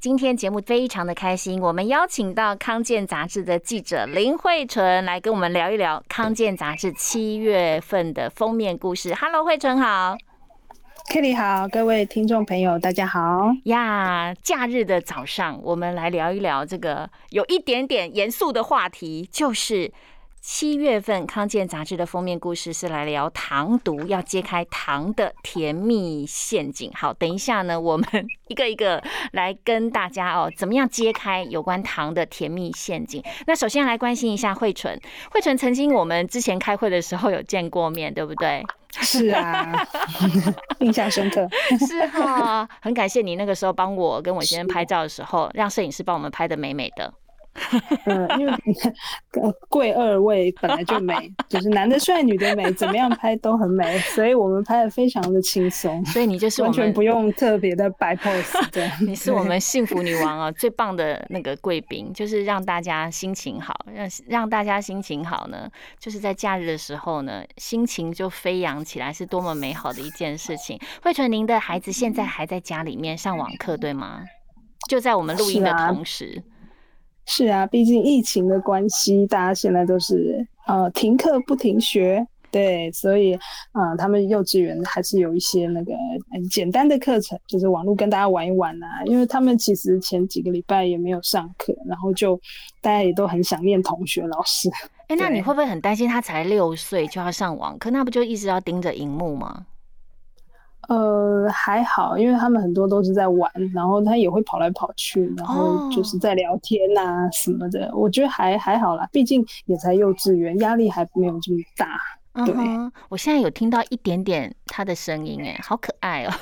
今天节目非常的开心，我们邀请到康健杂志的记者林慧纯来跟我们聊一聊康健杂志七月份的封面故事。Hello，慧纯好，Kelly 好，各位听众朋友大家好呀！假日的早上，我们来聊一聊这个有一点点严肃的话题，就是。七月份康健杂志的封面故事是来聊糖毒，要揭开糖的甜蜜陷阱。好，等一下呢，我们 一个一个来跟大家哦，怎么样揭开有关糖的甜蜜陷阱？那首先来关心一下慧纯，慧纯曾经我们之前开会的时候有见过面，对不对？是啊，印象深刻。是哈，很感谢你那个时候帮我跟我先生拍照的时候，让摄影师帮我们拍的美美的。嗯，因为贵二位本来就美，就是男的帅，女的美，怎么样拍都很美，所以我们拍的非常的轻松，所以你就是完全不用特别的摆 pose。对，你是我们幸福女王啊，最棒的那个贵宾，就是让大家心情好，让让大家心情好呢，就是在假日的时候呢，心情就飞扬起来，是多么美好的一件事情。慧纯，您的孩子现在还在家里面上网课，对吗？就在我们录音的同时。是啊，毕竟疫情的关系，大家现在都是呃停课不停学，对，所以啊，他们幼稚园还是有一些那个很简单的课程，就是网络跟大家玩一玩啊。因为他们其实前几个礼拜也没有上课，然后就大家也都很想念同学、老师。哎，那你会不会很担心他才六岁就要上网课？那不就一直要盯着荧幕吗？呃，还好，因为他们很多都是在玩，然后他也会跑来跑去，然后就是在聊天呐什么的，我觉得还还好啦，毕竟也才幼稚园，压力还没有这么大。对，我现在有听到一点点他的声音，哎，好可爱哦！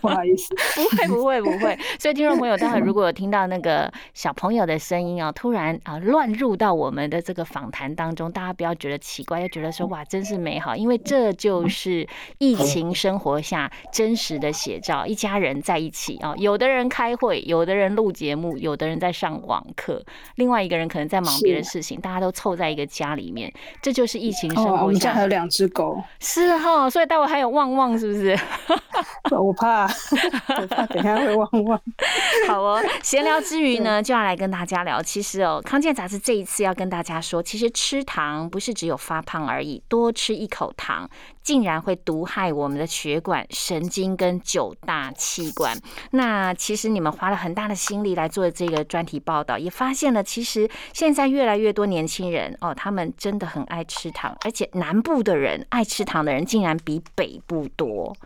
不好意思，不会，不会，不会。所以听众朋友，待会如果有听到那个小朋友的声音哦，突然啊乱入到我们的这个访谈当中，大家不要觉得奇怪，要觉得说哇，真是美好，因为这就是疫情生活下真实的写照。一家人在一起啊，有的人开会，有的人录节目，有的人在上网课，另外一个人可能在忙别的事情，大家都凑在一个家里面，这就是疫情生活下还有。两只狗是哈，所以待会还有旺旺，是不是？我怕，我怕等下会忘忘。好哦，闲聊之余呢，就要来跟大家聊。其实哦，康健杂志这一次要跟大家说，其实吃糖不是只有发胖而已，多吃一口糖。竟然会毒害我们的血管、神经跟九大器官。那其实你们花了很大的心力来做这个专题报道，也发现了，其实现在越来越多年轻人哦，他们真的很爱吃糖，而且南部的人爱吃糖的人竟然比北部多。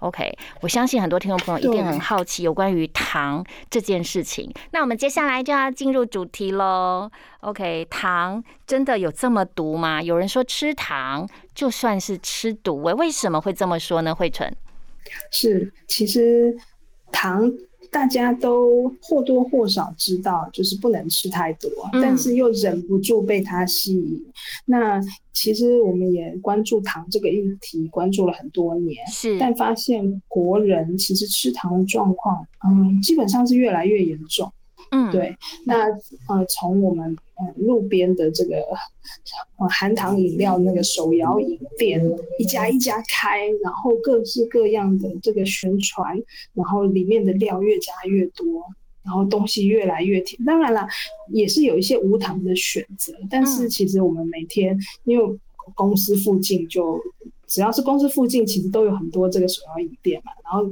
OK，我相信很多听众朋友一定很好奇有关于糖这件事情。那我们接下来就要进入主题喽。OK，糖真的有这么毒吗？有人说吃糖就算是吃毒，哎，为什么会这么说呢？慧纯是，其实糖。大家都或多或少知道，就是不能吃太多，但是又忍不住被它吸引。那其实我们也关注糖这个议题，关注了很多年，是，但发现国人其实吃糖的状况，嗯，基本上是越来越严重。嗯，对。那呃，从我们路边的这个含糖饮料那个手摇饮店一家一家开，然后各式各样的这个宣传，然后里面的料越加越多，然后东西越来越甜。当然了，也是有一些无糖的选择，但是其实我们每天因为公司附近就只要是公司附近，其实都有很多这个手摇饮店嘛，然后。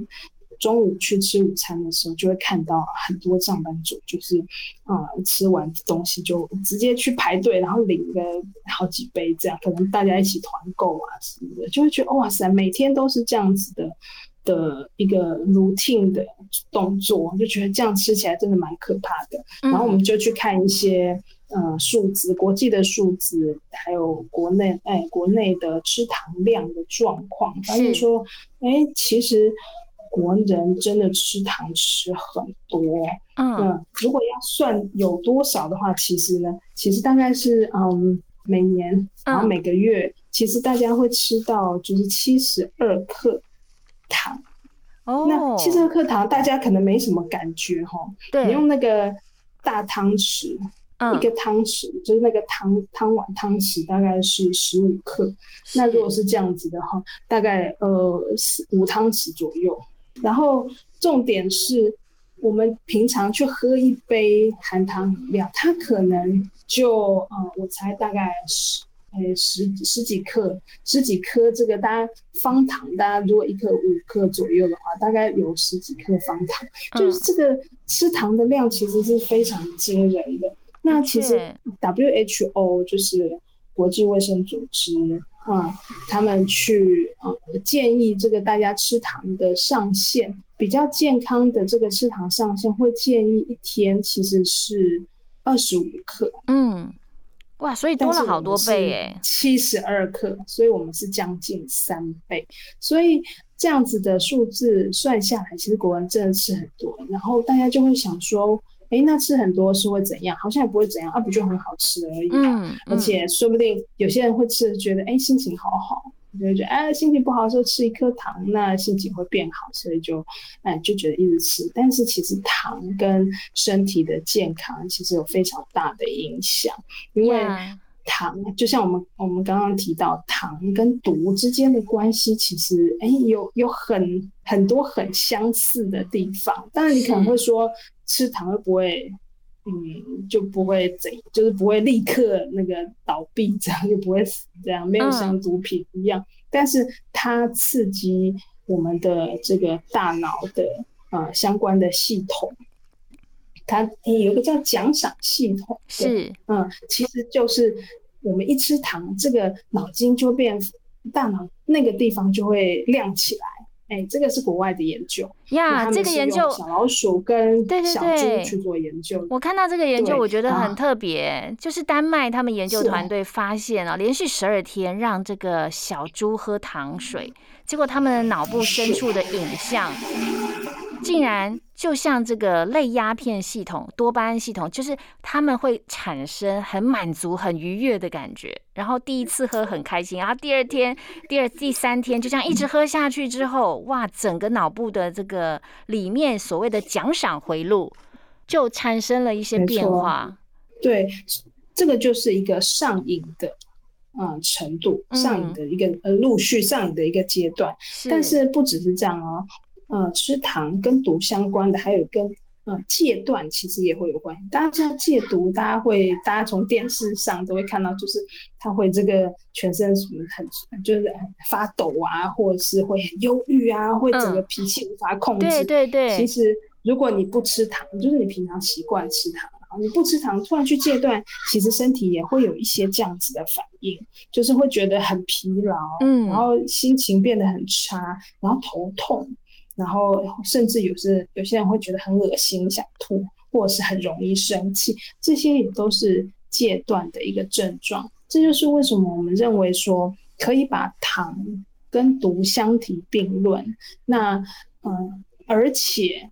中午去吃午餐的时候，就会看到很多上班族，就是，啊，吃完东西就直接去排队，然后领个好几杯，这样可能大家一起团购啊什么的，就会觉得哇塞，每天都是这样子的的一个 routine 的动作，就觉得这样吃起来真的蛮可怕的。然后我们就去看一些呃数字，国际的数字，还有国内哎国内的吃糖量的状况，发现说，哎，其实。国人真的吃糖吃很多。嗯嗯，如果要算有多少的话，其实呢，其实大概是嗯每年然后每个月，其实大家会吃到就是七十二克糖。哦，那七十二克糖，大家可能没什么感觉哈。对，你用那个大汤匙，嗯一个汤匙就是那个汤汤碗汤匙大概是十五克。那如果是这样子的话，大概呃四五汤匙左右。然后重点是我们平常去喝一杯含糖饮料，它可能就呃我猜大概十。呃，十十几克，十几克，这个大家方糖，大家如果一颗五克左右的话，大概有十几克方糖，就是这个吃糖的量其实是非常惊人的。那其实 WHO 就是国际卫生组织啊，他们去呃建议这个大家吃糖的上限，比较健康的这个吃糖上限会建议一天其实是二十五克。嗯。哇，所以多了好多倍哎，七十二克，所以我们是将近三倍，所以这样子的数字算下来，其实国人真的吃很多，然后大家就会想说，哎，那吃很多是会怎样？好像也不会怎样，啊，不就很好吃而已而且说不定有些人会吃，觉得哎心情好好。就会觉得哎，心情不好的时候吃一颗糖，那心情会变好，所以就哎就觉得一直吃。但是其实糖跟身体的健康其实有非常大的影响，因为糖就像我们我们刚刚提到，糖跟毒之间的关系，其实哎有有很很多很相似的地方。当然你可能会说吃糖会不会？嗯，就不会怎，就是不会立刻那个倒闭，这样就不会死，这样没有像毒品一样。但是它刺激我们的这个大脑的呃相关的系统，它有一个叫奖赏系统，是嗯，其实就是我们一吃糖，这个脑筋就变，大脑那个地方就会亮起来。哎，这个是国外的研究呀，这个研究小老鼠跟小猪去做研究。我看到这个研究，我觉得很特别，就是丹麦他们研究团队发现啊，连续十二天让这个小猪喝糖水，结果他们的脑部深处的影像。竟然就像这个类鸦片系统、多巴胺系统，就是他们会产生很满足、很愉悦的感觉。然后第一次喝很开心，然后第二天、第二、第三天就这样一直喝下去之后，哇，整个脑部的这个里面所谓的奖赏回路就产生了一些变化。对，这个就是一个上瘾的嗯程度，上瘾的一个呃陆续上瘾的一个阶段。但是不只是这样哦。呃，吃糖跟毒相关的，还有跟呃戒断其实也会有关系。大家知道戒毒，大家会大家从电视上都会看到，就是他会这个全身什么很就是发抖啊，或者是会很忧郁啊，会整个脾气无法控制。对对对。其实如果你不吃糖，就是你平常习惯吃糖，你不吃糖突然去戒断，其实身体也会有一些这样子的反应，就是会觉得很疲劳，嗯，然后心情变得很差，然后头痛。然后甚至有时有些人会觉得很恶心、想吐，或者是很容易生气，这些也都是戒断的一个症状。这就是为什么我们认为说可以把糖跟毒相提并论。那嗯，而且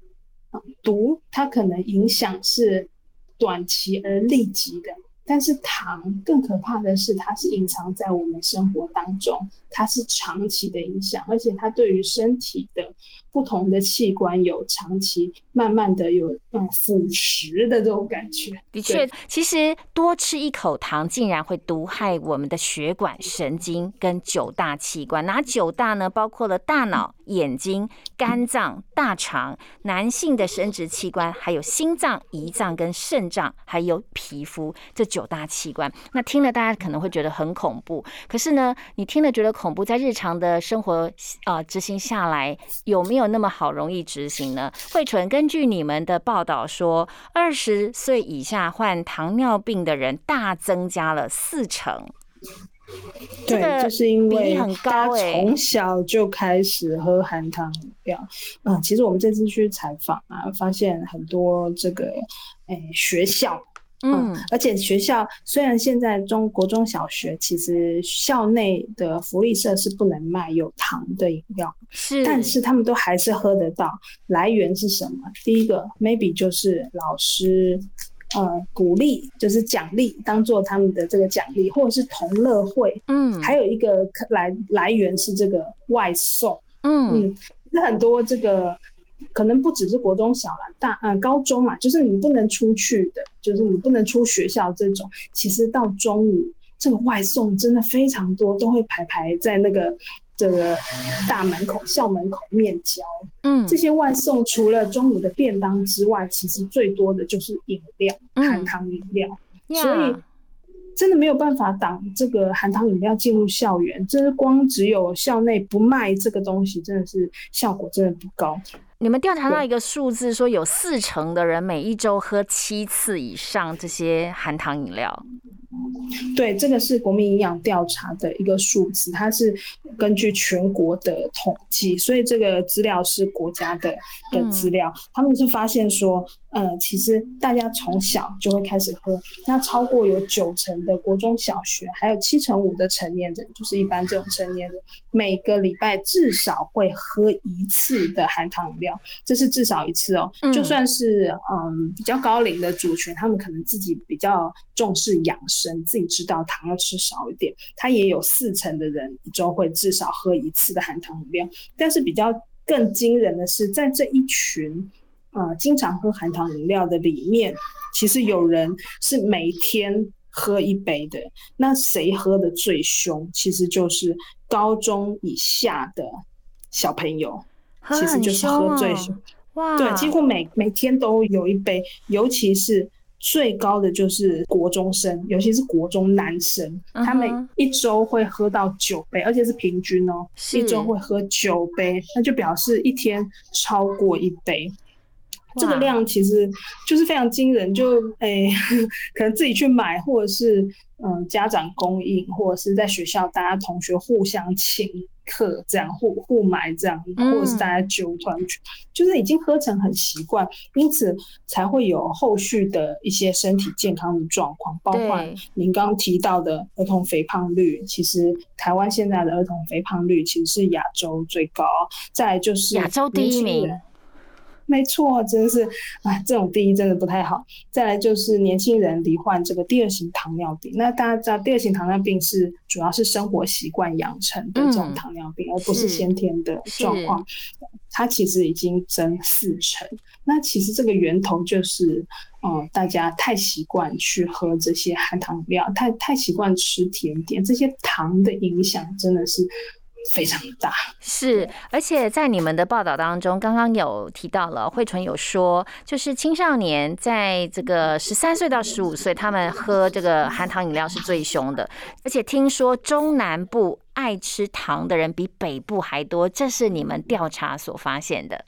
毒它可能影响是短期而立即的。但是糖更可怕的是，它是隐藏在我们生活当中，它是长期的影响，而且它对于身体的不同的器官有长期、慢慢的有嗯腐蚀的这种感觉。的确，其实多吃一口糖，竟然会毒害我们的血管、神经跟九大器官。哪九大呢？包括了大脑、眼睛、肝脏、大肠、男性的生殖器官，还有心脏、胰脏跟肾脏，还有皮肤这。九大器官，那听了大家可能会觉得很恐怖。可是呢，你听了觉得恐怖，在日常的生活啊执行下来，有没有那么好容易执行呢？慧纯，根据你们的报道说，二十岁以下患糖尿病的人大增加了四成。对，就是因为很高从小就开始喝含糖饮料。嗯，其实我们这次去采访啊，发现很多这个诶学校。嗯嗯，而且学校虽然现在中国中小学其实校内的福利社是不能卖有糖的饮料，是，但是他们都还是喝得到。来源是什么？第一个 maybe 就是老师呃鼓励，就是奖励，当做他们的这个奖励，或者是同乐会。嗯还有一个来来源是这个外送。嗯嗯，那很多这个可能不只是国中小了，大呃高中嘛，就是你不能出去的，就是你不能出学校这种，其实到中午这个外送真的非常多，都会排排在那个这个大门口、校门口面交。嗯这些外送除了中午的便当之外，其实最多的就是饮料，嗯含糖饮料。呀所以真的没有办法挡这个含糖饮料进入校园，这是光只有校内不卖这个东西，真的是效果真的不高。你们调查到一个数字，说有四成的人每一周喝七次以上这些含糖饮料。对，这个是国民营养调查的一个数字，它是根据全国的统计，所以这个资料是国家的的资料。他们是发现说，呃，其实大家从小就会开始喝，那超过有九成的国中小学，还有七成五的成年人，就是一般这种成年人，每个礼拜至少会喝一次的含糖饮料，这是至少一次哦。嗯就算是嗯比较高龄的族群，他们可能自己比较重视养生，自己知道糖要吃少一点，他也有四成的人一周会至少喝一次的含糖饮料。但是比较更惊人的是，在这一群呃经常喝含糖饮料的里面，其实有人是每天喝一杯的。那谁喝的最凶？其实就是高中以下的小朋友，喝其实就是喝最凶。哇，对，几乎每每天都有一杯，尤其是最高的就是国中生，尤其是国中男生，他们一周会喝到九杯，而且是平均哦，一周会喝九杯，那就表示一天超过一杯。这个量其实就是非常惊人，就诶、可能自己去买，或者是嗯家长供应，或者是在学校大家同学互相请客，这样互互买这样，嗯或者是大家揪团去，就是已经喝成很习惯，因此才会有后续的一些身体健康的状况，包括您刚刚提到的儿童肥胖率，其实台湾现在的儿童肥胖率其实是亚洲最高，再就是亚洲第一名。没错，真的是，哎，这种第一真的不太好。再来就是年轻人罹患这个第二型糖尿病。那大家知道，第二型糖尿病是主要是生活习惯养成的这种嗯糖尿病，而不是是先天的是状况。它其实已经增四成。那其实这个源头就是，嗯，大家太习惯去喝这些含糖饮料，太太习惯吃甜点，这些糖的影响真的是非常大。是，而且在你们的报道当中，刚刚有提到了，慧纯有说，就是青少年在这个十三岁到十五岁，他们喝这个含糖饮料是最凶的，而且听说中南部爱吃糖的人比北部还多，这是你们调查所发现的。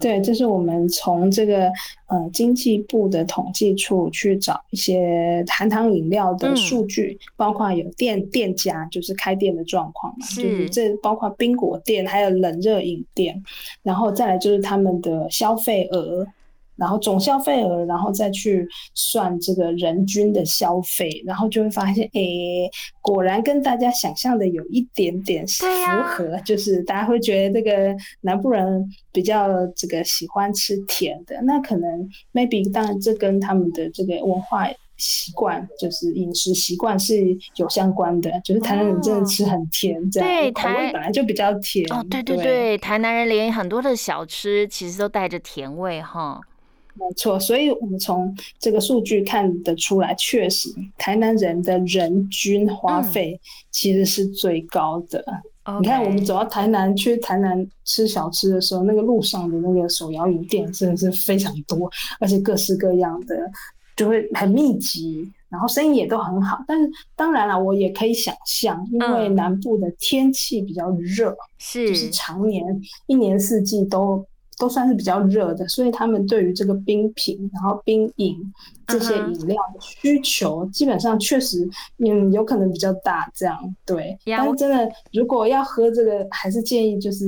对，这是我们从这个呃经济部的统计处去找一些含糖饮料的嗯数据，包括有店店家就是开店的状况嘛，就是是这包括冰果店，还有冷热饮店，然后再来就是他们的消费额。然后总消费额，然后再去算这个人均的消费，然后就会发现，诶，果然跟大家想象的有一点点符合，就是大家会觉得这个南部人比较这个喜欢吃甜的，那可能 maybe 当然这跟他们的这个文化习惯，就是饮食习惯是有相关的，就是台南人真的吃很甜，这样、对口味台本来就比较甜。哦，对对对对，台南人连很多的小吃其实都带着甜味哈。没错，所以我们从这个数据看得出来，确实台南人的人均花嗯费其实是最高的。你看，我们走到台南去台南吃小吃的时候，那个路上的那个手摇饮店真的是非常多，而且各式各样的，就会很密集，然后生意也都很好。但是当然了，我也可以想象，因为嗯南部的天气比较热，就是是常年一年四季都都算是比较热的，所以他们对于这个冰品，然后冰饮这些饮料的需求，基本上确实嗯有可能比较大，这样对。但是真的，如果要喝这个，还是建议就是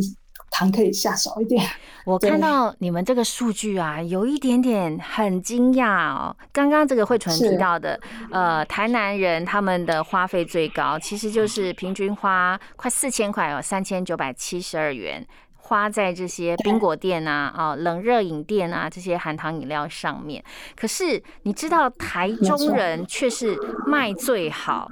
糖可以下少一点。我看到你们这个数据啊，有一点点很惊讶哦。刚刚这个慧纯提到的，呃，台南人他们的花费最高，其实就是平均花快四千块哦，三千九百七十二元。花在这些冰果店啊、啊冷热饮店啊这些含糖饮料上面，可是你知道台中人却是卖最好，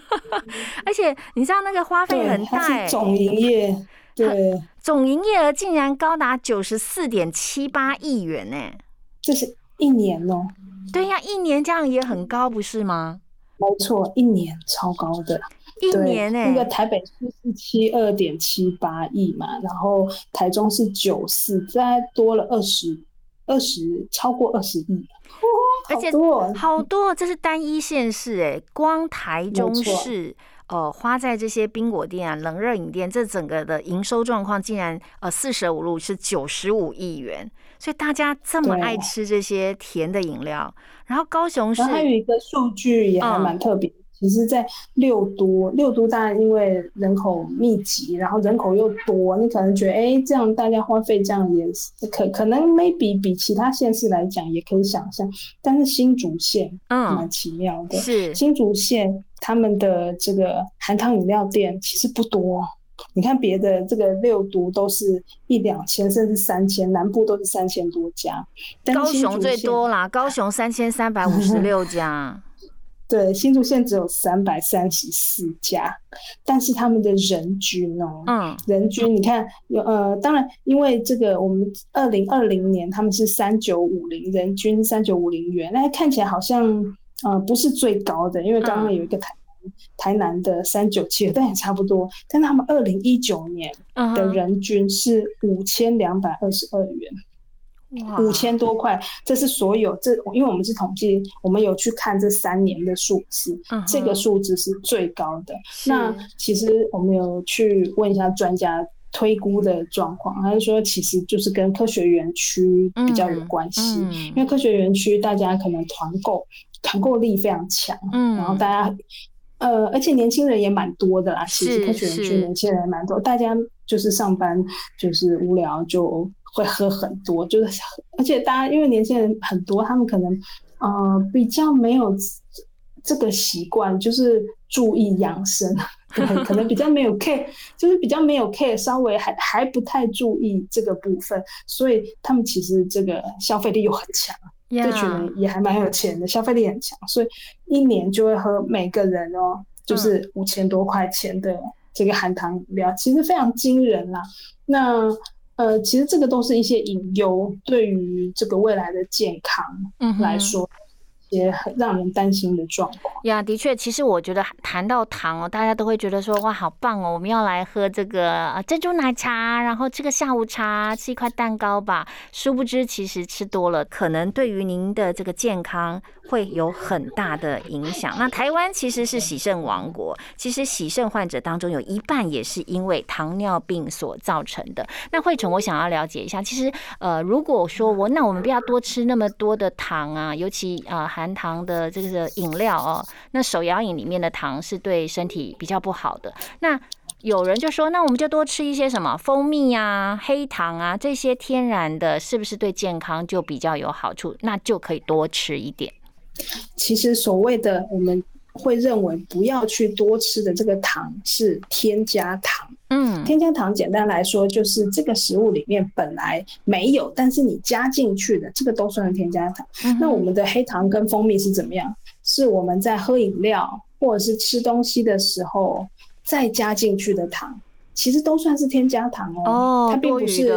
而且你知道那个花费很大，总营业对。总营业额竟然高达九十四点七八亿元呢，这是一年哦，对呀，一年这样也很高，不是吗？没错，一年超高的。一年呢？那个台北市是七二点七八亿嘛，然后台中是九四，再多了二十二十，超过二十亿，而且多好多，这是单一县市哎，光台中市呃花在这些冰果店啊、冷热饮店，这整个的营收状况竟然呃四舍五入是九十五亿元，所以大家这么爱吃这些甜的饮料，然后高雄市还有一个数据也还蛮特别。其实，在六都，六都当然因为人口密集，然后人口又多，你可能觉得，哎，这样大家花费这样也可可能 maybe 比其他县市来讲也可以想象，但是新竹县，嗯，蛮奇妙的，是新竹县他们的这个含糖饮料店其实不多，你看别的这个六都都是一两千甚至三千，南部都是三千多家，高雄最多啦，高雄三千三百五十六家。对，新竹县只有三百三十四家，但是他们的人均哦，嗯，人均你看有呃，当然因为这个我们二零二零年他们是三九五零，人均三九五零元，那看起来好像呃不是最高的，因为刚刚有一个台台南的三九七，但也差不多，但他们二零一九年的人均是五千两百二十二元。五千多块，这是所有这，因为我们是统计，我们有去看这三年的数字，这个数字是最高的。那其实我们有去问一下专家推估的状况，他就说其实就是跟科学园区比较有关系，因为科学园区大家可能团购团购力非常强，嗯，然后大家呃，而且年轻人也蛮多的啦，其实科学园区年轻人蛮多，大家就是上班就是无聊就。会喝很多，就是而且大家因为年轻人很多，他们可能呃比较没有这个习惯，就是注意养生，可能比较没有 care，就是比较没有 care，稍微还还不太注意这个部分，所以他们其实这个消费力又很强，这群人也还蛮有钱的，消费力很强，所以一年就会喝每个人哦，就是五千多块钱的这个含糖饮料，其实非常惊人啦。那呃，其实这个都是一些隐忧，对于这个未来的健康来说。也很让人担心的状况呀，的确，其实我觉得谈到糖哦，大家都会觉得说哇，好棒哦，我们要来喝这个珍珠奶茶，然后吃个下午茶，吃一块蛋糕吧。殊不知，其实吃多了，可能对于您的这个健康会有很大的影响。那台湾其实是喜肾王国，其实喜肾患者当中有一半也是因为糖尿病所造成的。那慧成，我想要了解一下，其实呃，如果说我那我们不要多吃那么多的糖啊，尤其啊。含糖的这个饮料哦，那手摇饮里面的糖是对身体比较不好的。那有人就说，那我们就多吃一些什么蜂蜜啊、黑糖啊这些天然的，是不是对健康就比较有好处？那就可以多吃一点。其实所谓的我们。会认为不要去多吃的这个糖是添加糖。嗯，添加糖简单来说就是这个食物里面本来没有，但是你加进去的，这个都算是添加糖。那我们的黑糖跟蜂蜜是怎么样？是我们在喝饮料或者是吃东西的时候再加进去的糖，其实都算是添加糖哦。哦，它并不是。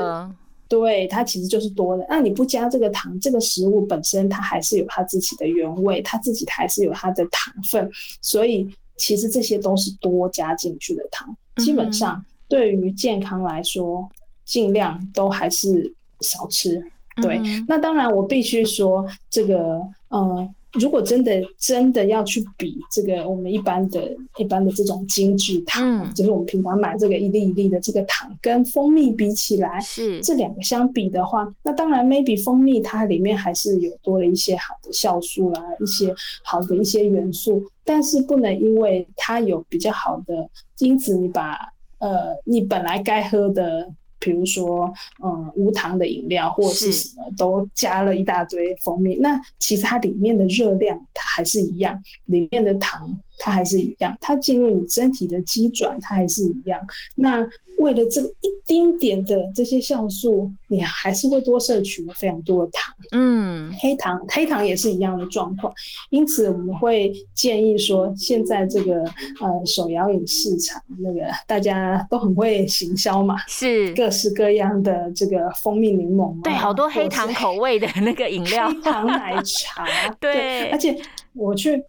对它其实就是多的，那你不加这个糖，这个食物本身它还是有它自己的原味，它自己还是有它的糖分，所以其实这些都是多加进去的糖。基本上对于健康来说，尽量都还是少吃。对，那当然我必须说这个，嗯。如果真的真的要去比这个我们一般的一般的这种精致糖，就是我们平常买这个一粒一粒的这个糖，跟蜂蜜比起来，是。这两个相比的话，那当然 maybe 蜂蜜它里面还是有多了一些好的酵素啦，一些好的一些元素，但是不能因为它有比较好的因子你把呃你本来该喝的比如说嗯无糖的饮料或者是是。什么都加了一大堆蜂蜜，那其实它里面的热量它还是一样，里面的糖它还是一样，它进入你身体的机转它还是一样。那为了这个一丁点的这些酵素，你还是会多摄取非常多的糖。嗯，黑糖，黑糖也是一样的状况，因此我们会建议说，现在这个呃手摇饮市场，那个大家都很会行销嘛，是，各式各样的这个蜂蜜柠檬、啊，对，好多黑糖口味的那个饮料，黑糖奶茶，对而且我去。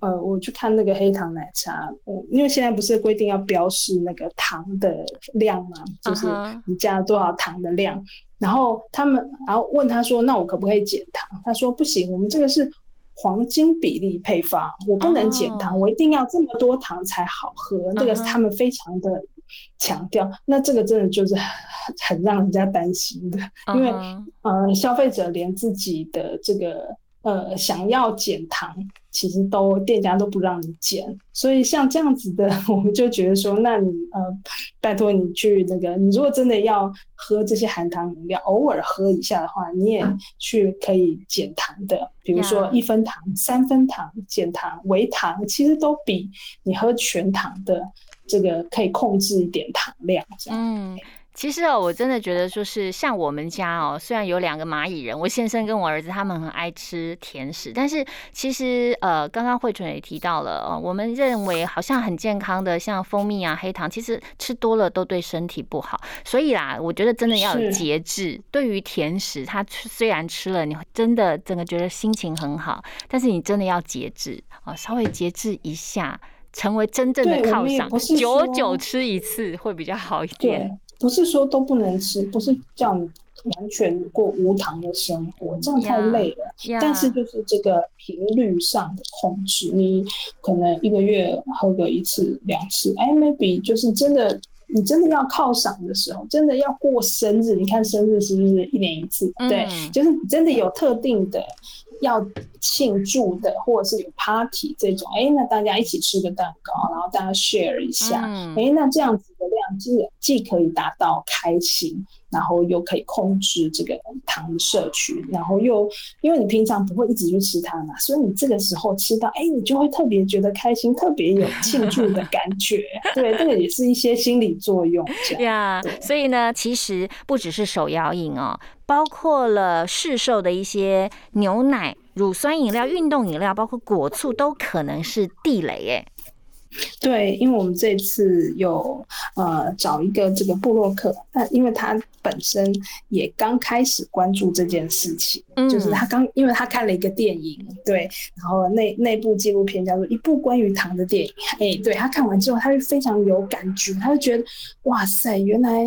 呃，我去看那个黑糖奶茶，我因为现在不是规定要标示那个糖的量嘛，就是你加了多少糖的量。然后他们，然后问他说：“那我可不可以减糖？”他说：“不行，我们这个是黄金比例配方，我不能减糖，哦我一定要这么多糖才好喝。”这个是他们非常的强调。那这个真的就是很很让人家担心的，因为嗯呃，消费者连自己的这个呃想要减糖，其实都店家都不让你减，所以像这样子的，我们就觉得说，那你呃，拜托你去那个，你如果真的要喝这些含糖饮料，偶尔喝一下的话，你也去可以减糖的，比如说一分糖、三分糖减糖、微糖，其实都比你喝全糖的这个可以控制一点糖量这样。嗯。其实哦，我真的觉得，就是像我们家哦，虽然有两个蚂蚁人，我先生跟我儿子他们很爱吃甜食，但是其实呃，刚刚慧纯也提到了，哦，我们认为好像很健康的，像蜂蜜啊、黑糖，其实吃多了都对身体不好。所以啦，我觉得真的要有是节制。对于甜食，它吃虽然吃了，你会真的整个觉得心情很好，但是你真的要节制啊，稍微节制一下。成为真正的犒赏久久吃一次会比较好一对点。，不是说都不能吃，不是叫你完全过无糖的生活，这样太累了。呀但是就是这个频率上的控制，你可能一个月喝个一次两次，哎，maybe 就是真的。你真的要犒赏的时候，真的要过生日，你看生日是不是一年一次？对，嗯就是真的有特定的要庆祝的，或者是有 party 这种，哎，那大家一起吃个蛋糕，然后大家 share 一下，嗯哎、那这样子的量既既可以达到开心，然后又可以控制这个糖的摄取，然后又因为你平常不会一直去吃它嘛，所以你这个时候吃到，哎、你就会特别觉得开心，特别有庆祝的感觉。对，这个也是一些心理作用，这样。呀对所以呢，其实不只是手摇饮哦，包括了市售的一些牛奶、乳酸饮料、运动饮料，包括果醋，都可能是地雷哎。对，因为我们这次有呃找一个这个布洛克，那因为他本身也刚开始关注这件事情，嗯就是他刚因为他看了一个电影，对，然后那那部纪录片叫做《一部关于糖的电影》，哎，对他看完之后，他就非常有感觉，他就觉得哇塞，原来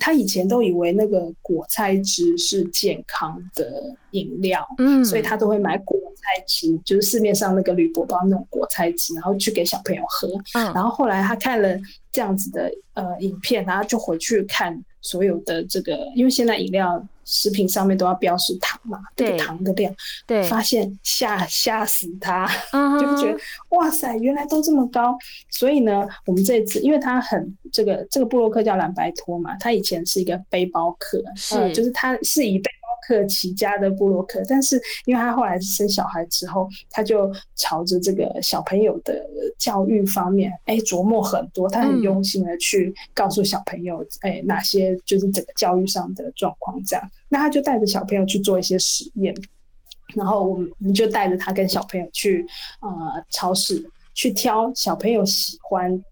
他以前都以为那个果菜汁是健康的饮料，嗯所以他都会买果菜汁，就是市面上那个铝箔包那种果菜汁，然后去给小朋友喝。嗯然后后来他看了这样子的呃影片，然后就回去看所有的这个，因为现在饮料食品上面都要标示糖嘛，这对。个糖的量，对，发现吓吓死他，嗯就觉得哇塞，原来都这么高。所以呢，我们这次，因为他很这个这个布洛克叫蓝白托嘛，他以前是一个背包客，呃，是。就是他是一背包客起家的布洛克，但是因为他后来生小孩之后，他就朝着这个小朋友的教育方面，哎，琢磨很多，他很嗯。用心的去告诉小朋友，哎，哪些就是整个教育上的状况这样。那他就带着小朋友去做一些实验，然后我们我们就带着他跟小朋友去呃超市去挑小朋友喜欢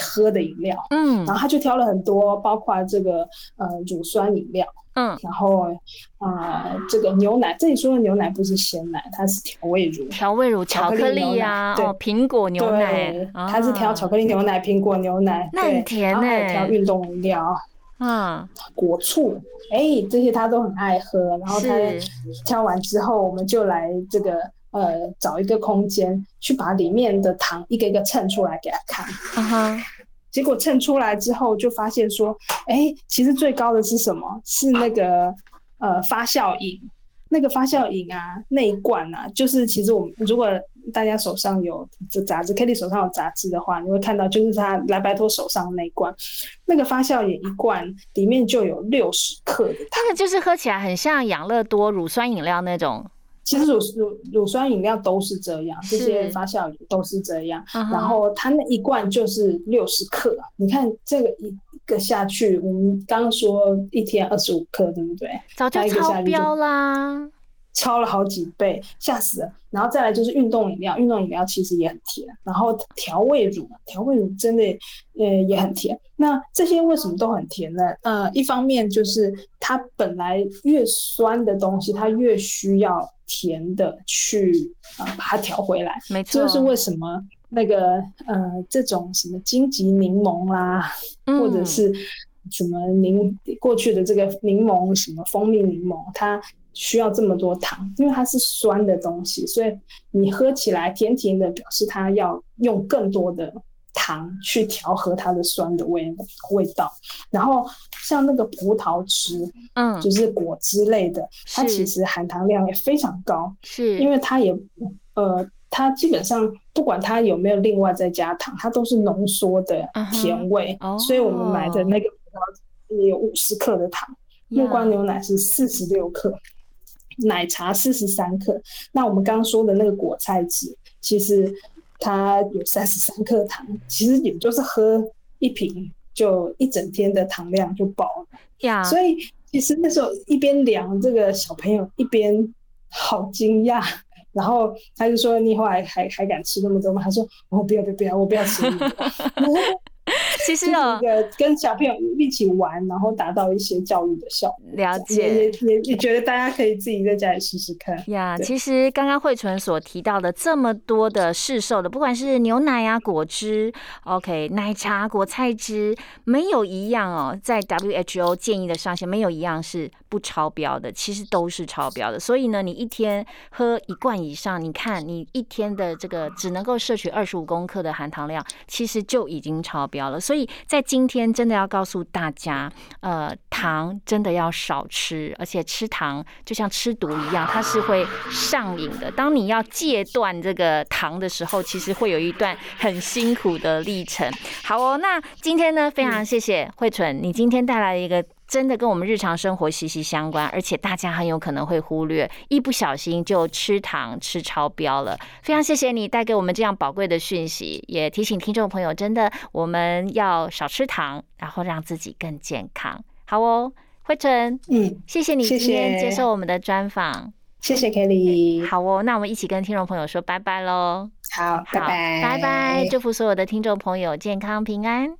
喝的饮料，嗯。然后他就挑了很多，包括这个呃乳酸饮料，嗯，然后啊、呃这个牛奶，这里说的牛奶不是鲜奶，它是调味乳。调味乳、巧克力牛力啊，奶哦，苹果牛奶对，，啊它是调巧克力牛奶、苹果牛奶，那很甜然后还有欸调运动饮料、嗯，果醋，哎，这些他都很爱喝。然后他挑完之后，我们就来这个呃找一个空间，去把里面的糖一个一个称出来给他看。啊哈，结果称出来之后，就发现说，哎，其实最高的是什么？是那个呃发酵饮。那个发酵饮啊，那一罐啊，就是其实我们如果大家手上有这杂志，Kitty 手上有杂志的话，你会看到就是他来白托手上那一罐，那个发酵饮一罐里面就有六十克的。那个就是喝起来很像养乐多乳酸饮料那种。其实乳乳乳酸饮料都是这样，这些发酵饮都是这样。然后它那一罐就是六十克，你看这个一个下去，我们刚刚说一天二十五克，对不对？早就超标啦，超了好几倍，吓死了。然后再来就是运动饮料，运动饮料其实也很甜。然后调味乳，调味乳真的呃也很甜。那这些为什么都很甜呢？呃，一方面就是它本来越酸的东西，它越需要。甜的去啊，把它调回来，没。错，这就是为什么那个呃，这种什么荆棘柠檬啦，或者是什么柠过去的这个柠檬什么蜂蜜柠檬，它需要这么多糖，因为它是酸的东西，所以你喝起来甜甜的，表示它要用更多的。糖去调和它的酸的味味道，然后像那个葡萄汁，嗯，就是果汁类的，它其实含糖量也非常高，是。因为它也呃，它基本上不管它有没有另外再加糖，它都是浓缩的甜味，所以我们买的那个葡萄汁也有五十克的糖，木瓜牛奶是四十六克，奶茶四十三克，那我们刚刚说的那个果菜汁，其实。它有三十三克糖，其实也就是喝一瓶就一整天的糖量就饱了呀。所以其实那时候一边量这个小朋友一边好惊讶，然后他就说：“你以后还还还敢吃那么多吗？”他说：“我不要不要不要，我不要吃。” 其实哦，跟小朋友一起玩，然后达到一些教育的效果。了解，也也也觉得大家可以自己在家里试试看。呀，其实刚刚慧纯所提到的这么多的市售的，不管是牛奶啊、果汁、OK 奶茶、果菜汁，没有一样哦，在 WHO 建议的上限，没有一样是不超标的，其实都是超标的。所以呢，你一天喝一罐以上，你看你一天的这个只能够摄取二十五公克的含糖量，其实就已经超标了。所以在今天真的要告诉大家，呃，糖真的要少吃，而且吃糖就像吃毒一样，它是会上瘾的。当你要戒断这个糖的时候，其实会有一段很辛苦的历程。好哦，那今天呢，非常谢谢慧纯，你今天带来一个。真的跟我们日常生活息息相关，而且大家很有可能会忽略，一不小心就吃糖吃超标了。非常谢谢你带给我们这样宝贵的讯息，也提醒听众朋友，真的我们要少吃糖，然后让自己更健康。好哦，慧晨，嗯，谢谢你今天接受我们的专访，谢谢 Kelly。好哦，那我们一起跟听众朋友说拜拜喽。好，拜拜，拜拜，祝福所有的听众朋友健康平安。